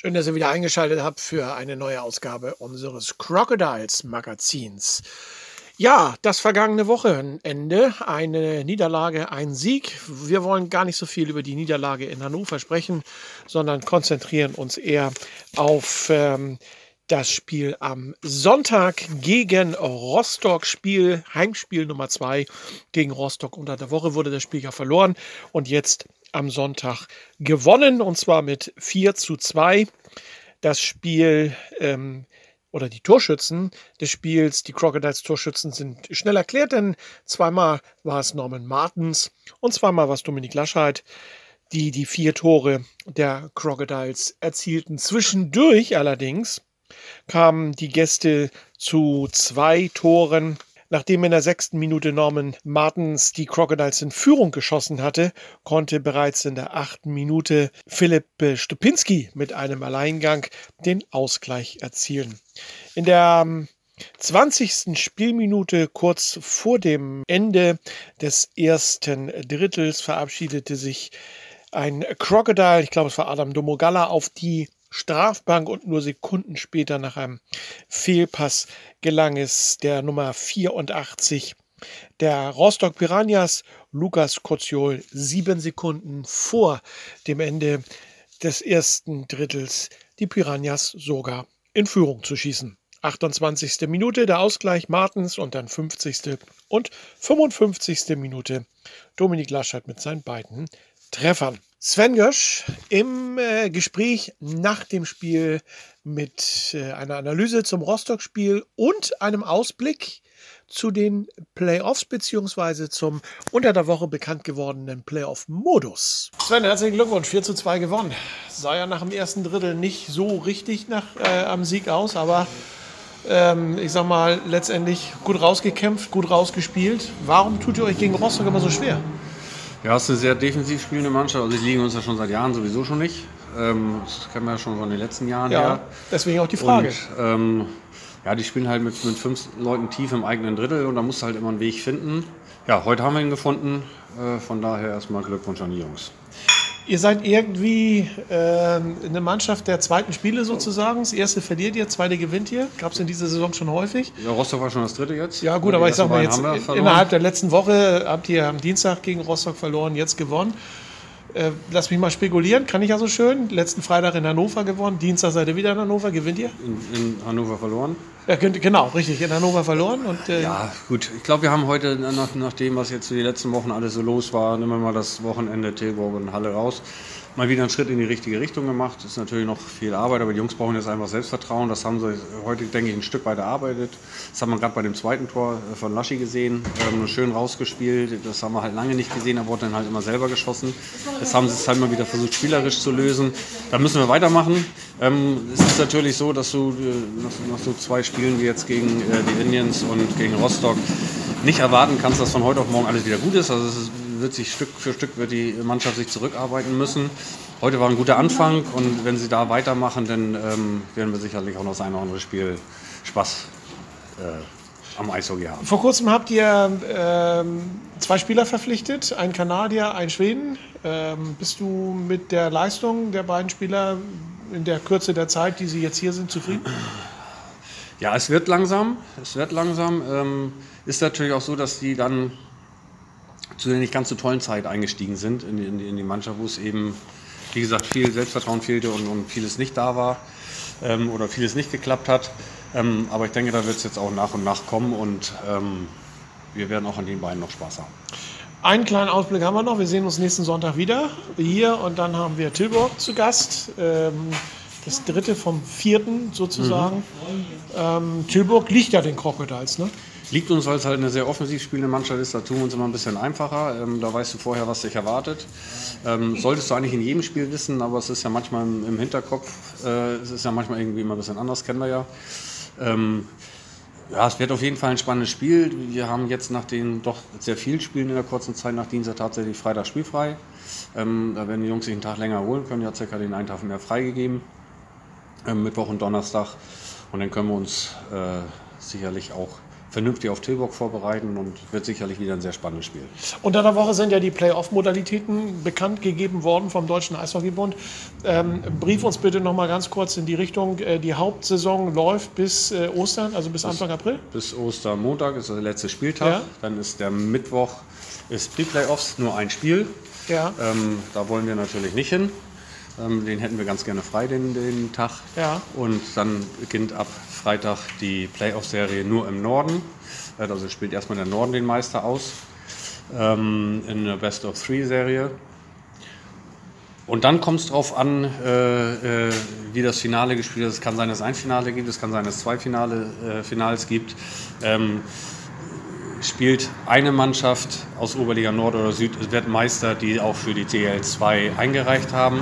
Schön, dass ihr wieder eingeschaltet habt für eine neue Ausgabe unseres Crocodiles Magazins. Ja, das vergangene Wochenende, eine Niederlage, ein Sieg. Wir wollen gar nicht so viel über die Niederlage in Hannover sprechen, sondern konzentrieren uns eher auf ähm, das Spiel am Sonntag gegen Rostock. Spiel, Heimspiel Nummer zwei gegen Rostock. Unter der Woche wurde das Spiel ja verloren und jetzt am Sonntag gewonnen und zwar mit 4 zu 2. Das Spiel ähm, oder die Torschützen des Spiels, die Crocodiles Torschützen sind schnell erklärt, denn zweimal war es Norman Martens und zweimal war es Dominik Laschheit, die die vier Tore der Crocodiles erzielten. Zwischendurch allerdings kamen die Gäste zu zwei Toren Nachdem in der sechsten Minute Norman Martens die Crocodiles in Führung geschossen hatte, konnte bereits in der achten Minute Philipp Stupinski mit einem Alleingang den Ausgleich erzielen. In der 20. Ähm, Spielminute kurz vor dem Ende des ersten Drittels verabschiedete sich ein Crocodile, ich glaube es war Adam Domogalla, auf die Strafbank und nur Sekunden später nach einem Fehlpass gelang es der Nummer 84 der Rostock Piranhas, Lukas Koziol, sieben Sekunden vor dem Ende des ersten Drittels die Piranhas sogar in Führung zu schießen. 28. Minute der Ausgleich Martens und dann 50. und 55. Minute Dominik Laschet mit seinen beiden Treffern. Sven Gösch im äh, Gespräch nach dem Spiel mit äh, einer Analyse zum Rostock-Spiel und einem Ausblick zu den Playoffs beziehungsweise zum unter der Woche bekannt gewordenen Playoff-Modus. Sven, herzlichen Glückwunsch, 4 zu 2 gewonnen. Sah ja nach dem ersten Drittel nicht so richtig nach, äh, am Sieg aus, aber ähm, ich sag mal, letztendlich gut rausgekämpft, gut rausgespielt. Warum tut ihr euch gegen Rostock immer so schwer? Ja, es ist eine sehr defensiv spielende Mannschaft. Also die liegen uns ja schon seit Jahren sowieso schon nicht. Ähm, das kennen wir ja schon von den letzten Jahren ja, her. Deswegen auch die Frage. Und, ähm, ja, die spielen halt mit, mit fünf Leuten tief im eigenen Drittel und da musst du halt immer einen Weg finden. Ja, heute haben wir ihn gefunden. Äh, von daher erstmal Glückwunsch an die Jungs. Ihr seid irgendwie äh, eine Mannschaft der zweiten Spiele sozusagen. Das erste verliert ihr, zweite gewinnt ihr. Gab es in dieser Saison schon häufig. Ja, Rostock war schon das dritte jetzt. Ja gut, aber ich sag mal jetzt, innerhalb der letzten Woche habt ihr am Dienstag gegen Rostock verloren, jetzt gewonnen. Äh, lass mich mal spekulieren, kann ich ja so schön. Letzten Freitag in Hannover gewonnen, Dienstag seid ihr wieder in Hannover, gewinnt ihr? In, in Hannover verloren. Ja, genau, richtig, in Hannover verloren. Und, äh ja, gut, ich glaube, wir haben heute, nach, nach dem, was jetzt die letzten Wochen alles so los war, nehmen wir mal das Wochenende Tilburg und Halle raus mal wieder einen Schritt in die richtige Richtung gemacht. Ist natürlich noch viel Arbeit, aber die Jungs brauchen jetzt einfach Selbstvertrauen. Das haben sie heute, denke ich, ein Stück weit erarbeitet. Das haben wir gerade bei dem zweiten Tor äh, von Laschi gesehen. Ähm, schön rausgespielt. Das haben wir halt lange nicht gesehen. Er wurde dann halt immer selber geschossen. Jetzt haben sie es halt mal wieder versucht, spielerisch zu lösen. Da müssen wir weitermachen. Ähm, es ist natürlich so, dass du äh, nach, nach so zwei Spielen wie jetzt gegen äh, die Indians und gegen Rostock nicht erwarten kannst, dass von heute auf morgen alles wieder gut ist. Also es ist wird sich Stück für Stück wird die Mannschaft sich zurückarbeiten müssen. Heute war ein guter Anfang und wenn sie da weitermachen, dann ähm, werden wir sicherlich auch noch das eine oder andere Spiel Spaß äh, am Eishockey haben. Vor kurzem habt ihr ähm, zwei Spieler verpflichtet, einen Kanadier, einen Schweden. Ähm, bist du mit der Leistung der beiden Spieler in der Kürze der Zeit, die sie jetzt hier sind, zufrieden? Ja, es wird langsam. Es wird langsam. Ähm, ist natürlich auch so, dass die dann zu einer nicht ganz so tollen Zeit eingestiegen sind in, in, in die Mannschaft, wo es eben, wie gesagt, viel Selbstvertrauen fehlte und, und vieles nicht da war ähm, oder vieles nicht geklappt hat. Ähm, aber ich denke, da wird es jetzt auch nach und nach kommen und ähm, wir werden auch an den beiden noch Spaß haben. Einen kleinen Ausblick haben wir noch. Wir sehen uns nächsten Sonntag wieder hier und dann haben wir Tilburg zu Gast. Ähm, das dritte vom vierten sozusagen. Mhm. Ähm, Tilburg liegt ja den Crocodiles, ne? Liegt uns, weil es halt eine sehr offensiv spielende Mannschaft ist, da tun wir uns immer ein bisschen einfacher. Ähm, da weißt du vorher, was dich erwartet. Ähm, solltest du eigentlich in jedem Spiel wissen, aber es ist ja manchmal im, im Hinterkopf, äh, es ist ja manchmal irgendwie immer ein bisschen anders, kennen wir ja. Ähm, ja, es wird auf jeden Fall ein spannendes Spiel. Wir haben jetzt nach den doch sehr vielen Spielen in der kurzen Zeit nach Dienstag tatsächlich Freitag spielfrei. Ähm, da werden die Jungs sich einen Tag länger holen können. Hat circa den einen Tag mehr freigegeben. Ähm, Mittwoch und Donnerstag. Und dann können wir uns äh, sicherlich auch vernünftig auf Tilburg vorbereiten und wird sicherlich wieder ein sehr spannendes Spiel. Unter der Woche sind ja die Playoff-Modalitäten bekannt gegeben worden vom Deutschen Eishockeybund. Ähm, brief uns bitte noch mal ganz kurz in die Richtung. Äh, die Hauptsaison läuft bis äh, Ostern, also bis Anfang April? Bis Ostermontag ist der letzte Spieltag. Ja. Dann ist der Mittwoch ist Pre-Playoffs, nur ein Spiel. Ja. Ähm, da wollen wir natürlich nicht hin. Ähm, den hätten wir ganz gerne frei, den, den Tag. Ja. Und dann beginnt ab Freitag die Playoff-Serie nur im Norden. Äh, also spielt erstmal der Norden den Meister aus. Ähm, in der Best of Three-Serie. Und dann kommt es darauf an, äh, äh, wie das Finale gespielt ist. Es kann sein, dass es ein Finale gibt, es kann sein, dass es zwei Finale, äh, Finals gibt. Ähm, spielt eine Mannschaft aus Oberliga Nord oder Süd, wird Meister, die auch für die TL2 eingereicht haben.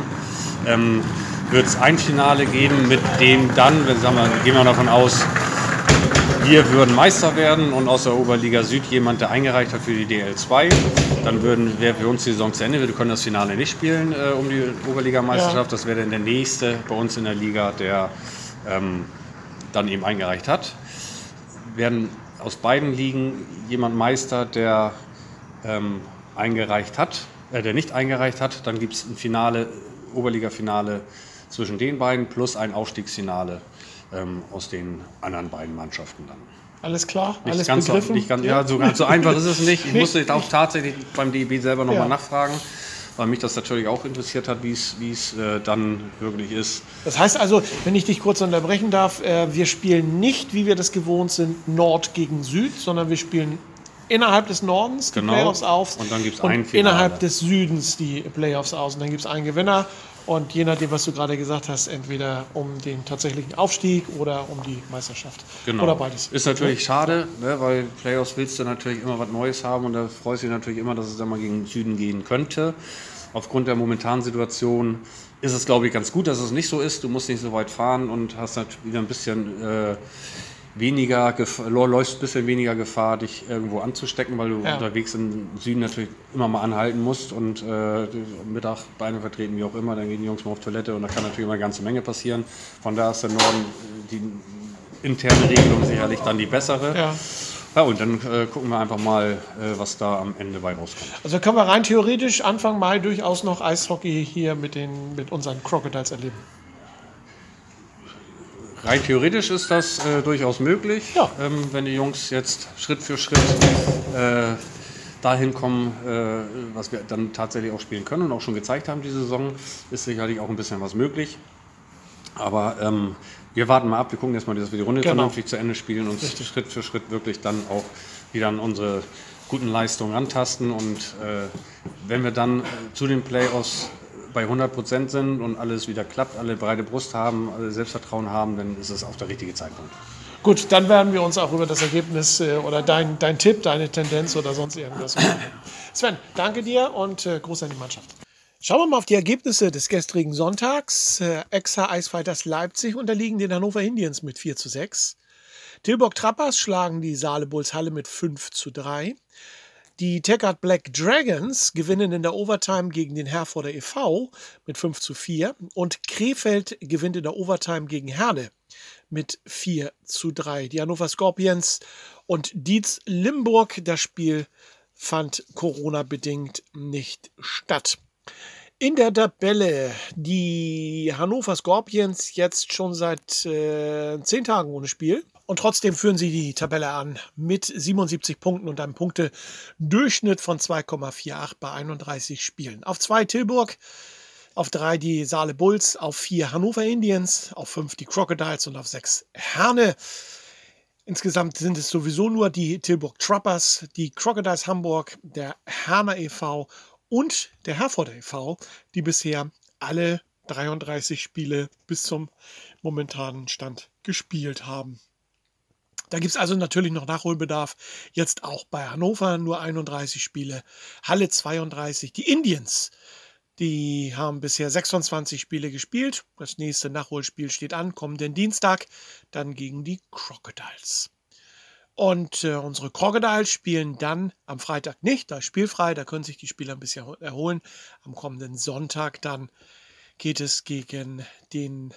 Ähm, wird es ein Finale geben, mit dem dann, wenn, sagen wir, gehen wir davon aus, wir würden Meister werden und aus der Oberliga Süd jemand, der eingereicht hat für die DL2, dann würden, wäre für uns die Saison zu Ende. Wir können das Finale nicht spielen äh, um die Oberligameisterschaft. Ja. Das wäre dann der nächste bei uns in der Liga, der ähm, dann eben eingereicht hat. Werden aus beiden Ligen jemand Meister, der ähm, eingereicht hat, äh, der nicht eingereicht hat. Dann gibt es ein Finale, Oberliga-Finale zwischen den beiden plus ein Aufstiegsfinale ähm, aus den anderen beiden Mannschaften dann. Alles klar, nicht alles ganz begriffen? So, nicht ganz, ja, so, ganz so einfach ist es nicht. Ich musste auch tatsächlich beim DEB selber nochmal ja. nachfragen weil mich das natürlich auch interessiert hat, wie es äh, dann wirklich ist. Das heißt also, wenn ich dich kurz unterbrechen darf, äh, wir spielen nicht, wie wir das gewohnt sind, Nord gegen Süd, sondern wir spielen innerhalb des Nordens die genau. Playoffs auf und dann gibt es ein Finale. innerhalb des Südens die Playoffs aus und dann gibt es einen Gewinner und je nachdem, was du gerade gesagt hast, entweder um den tatsächlichen Aufstieg oder um die Meisterschaft. Genau. Oder beides. Ist natürlich schade, ne, weil Playoffs willst du natürlich immer was Neues haben und da freust du dich natürlich immer, dass es dann mal gegen den Süden gehen könnte. Aufgrund der momentanen Situation ist es, glaube ich, ganz gut, dass es nicht so ist. Du musst nicht so weit fahren und hast natürlich wieder ein bisschen äh, weniger, läufst ein bisschen weniger Gefahr, dich irgendwo anzustecken, weil du ja. unterwegs im Süden natürlich immer mal anhalten musst und äh, Mittag Beine vertreten, wie auch immer, dann gehen die Jungs mal auf Toilette und da kann natürlich immer eine ganze Menge passieren. Von da ist der Norden die interne Regelung sicherlich dann die bessere. Ja. Ja, und dann äh, gucken wir einfach mal, äh, was da am Ende bei rauskommt. Also können wir rein theoretisch Anfang Mai durchaus noch Eishockey hier mit, den, mit unseren Crocodiles erleben. Rein theoretisch ist das äh, durchaus möglich, ja. ähm, wenn die Jungs jetzt Schritt für Schritt äh, dahin kommen, äh, was wir dann tatsächlich auch spielen können und auch schon gezeigt haben diese Saison, ist sicherlich auch ein bisschen was möglich. Aber ähm, wir warten mal ab, wir gucken erstmal, dass wir die Runde genau. vernünftig zu Ende spielen und Richtig. Schritt für Schritt wirklich dann auch wieder an unsere guten Leistungen rantasten. Und äh, wenn wir dann zu den Playoffs bei 100 Prozent sind und alles wieder klappt, alle breite Brust haben, alle Selbstvertrauen haben, dann ist es auch der richtige Zeitpunkt. Gut, dann werden wir uns auch über das Ergebnis äh, oder dein, dein Tipp, deine Tendenz oder sonst irgendwas. Sven, danke dir und äh, Gruß an die Mannschaft. Schauen wir mal auf die Ergebnisse des gestrigen Sonntags. Äh, Exa Eisfighters Leipzig unterliegen den Hannover Indians mit 4 zu 6. Tilburg Trappers schlagen die Saale Bulls Halle mit 5 zu 3. Die Teckert Black Dragons gewinnen in der Overtime gegen den Herforder e.V. mit 5 zu 4 und Krefeld gewinnt in der Overtime gegen Herne mit 4 zu 3. Die Hannover Scorpions und Dietz Limburg, das Spiel fand Corona-bedingt nicht statt. In der Tabelle die Hannover Scorpions jetzt schon seit äh, zehn Tagen ohne Spiel. Und trotzdem führen sie die Tabelle an mit 77 Punkten und einem Punktedurchschnitt von 2,48 bei 31 Spielen. Auf zwei Tilburg, auf drei die Saale Bulls, auf vier Hannover Indians, auf fünf die Crocodiles und auf sechs Herne. Insgesamt sind es sowieso nur die Tilburg Trappers, die Crocodiles Hamburg, der Herner e.V. und der Herforder e.V., die bisher alle 33 Spiele bis zum momentanen Stand gespielt haben. Da gibt es also natürlich noch Nachholbedarf. Jetzt auch bei Hannover nur 31 Spiele, Halle 32. Die Indians, die haben bisher 26 Spiele gespielt. Das nächste Nachholspiel steht an, kommenden Dienstag, dann gegen die Crocodiles. Und äh, unsere Crocodiles spielen dann am Freitag nicht, da ist spielfrei, da können sich die Spieler ein bisschen erholen. Am kommenden Sonntag dann geht es gegen den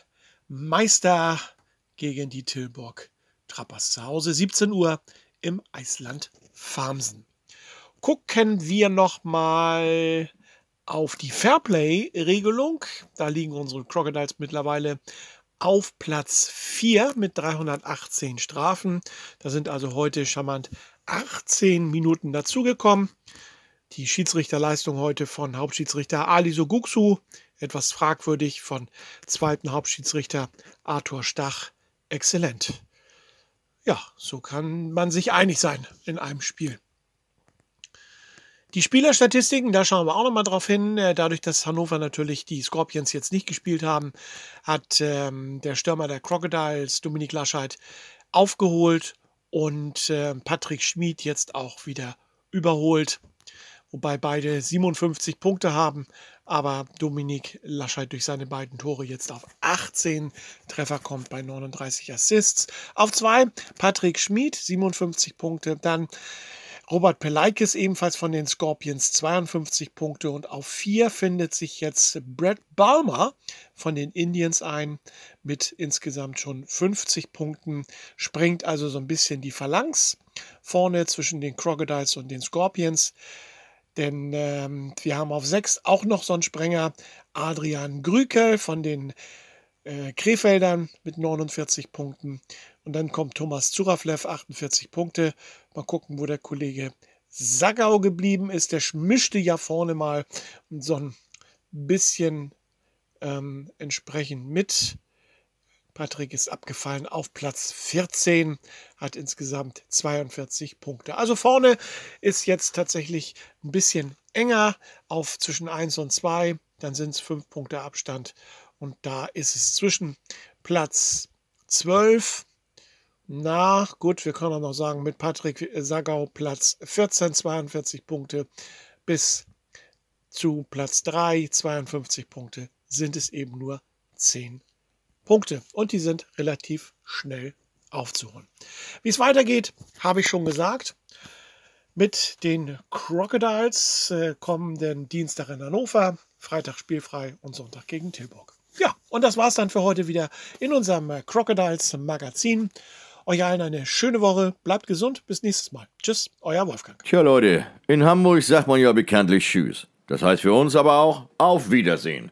Meister, gegen die Tilburg Trappers zu Hause, 17 Uhr im Eisland Farmsen. Gucken wir noch mal auf die Fairplay-Regelung. Da liegen unsere Crocodiles mittlerweile auf Platz 4 mit 318 Strafen. Da sind also heute charmant 18 Minuten dazugekommen. Die Schiedsrichterleistung heute von Hauptschiedsrichter Ali Soguksu, etwas fragwürdig von zweiten Hauptschiedsrichter Arthur Stach, exzellent. Ja, so kann man sich einig sein in einem Spiel. Die Spielerstatistiken, da schauen wir auch nochmal drauf hin. Äh, dadurch, dass Hannover natürlich die Scorpions jetzt nicht gespielt haben, hat ähm, der Stürmer der Crocodiles, Dominik Laschet, aufgeholt und äh, Patrick Schmid jetzt auch wieder überholt. Wobei beide 57 Punkte haben, aber Dominik Laschet durch seine beiden Tore jetzt auf 18 Treffer kommt bei 39 Assists. Auf zwei Patrick Schmid, 57 Punkte. Dann Robert Pelaikis ebenfalls von den Scorpions 52 Punkte und auf vier findet sich jetzt Brad Balmer von den Indians ein mit insgesamt schon 50 Punkten, springt also so ein bisschen die Phalanx vorne zwischen den Crocodiles und den Scorpions. Denn ähm, wir haben auf sechs auch noch so einen Sprenger, Adrian Grükel von den äh, Krefeldern mit 49 Punkten. Und dann kommt Thomas Zuraflev, 48 Punkte. Mal gucken, wo der Kollege Sagau geblieben ist. Der mischte ja vorne mal so ein bisschen ähm, entsprechend mit. Patrick ist abgefallen auf Platz 14, hat insgesamt 42 Punkte. Also vorne ist jetzt tatsächlich ein bisschen enger auf zwischen 1 und 2. Dann sind es 5 Punkte Abstand. Und da ist es zwischen Platz 12 na gut, wir können auch noch sagen, mit Patrick Sagau Platz 14, 42 Punkte bis zu Platz 3, 52 Punkte, sind es eben nur 10 Punkte. Und die sind relativ schnell aufzuholen. Wie es weitergeht, habe ich schon gesagt. Mit den Crocodiles äh, kommenden Dienstag in Hannover, Freitag spielfrei und Sonntag gegen Tilburg. Ja, und das war es dann für heute wieder in unserem Crocodiles Magazin. Euch allen eine schöne Woche. Bleibt gesund. Bis nächstes Mal. Tschüss, euer Wolfgang. Tja, Leute, in Hamburg sagt man ja bekanntlich Tschüss. Das heißt für uns aber auch Auf Wiedersehen.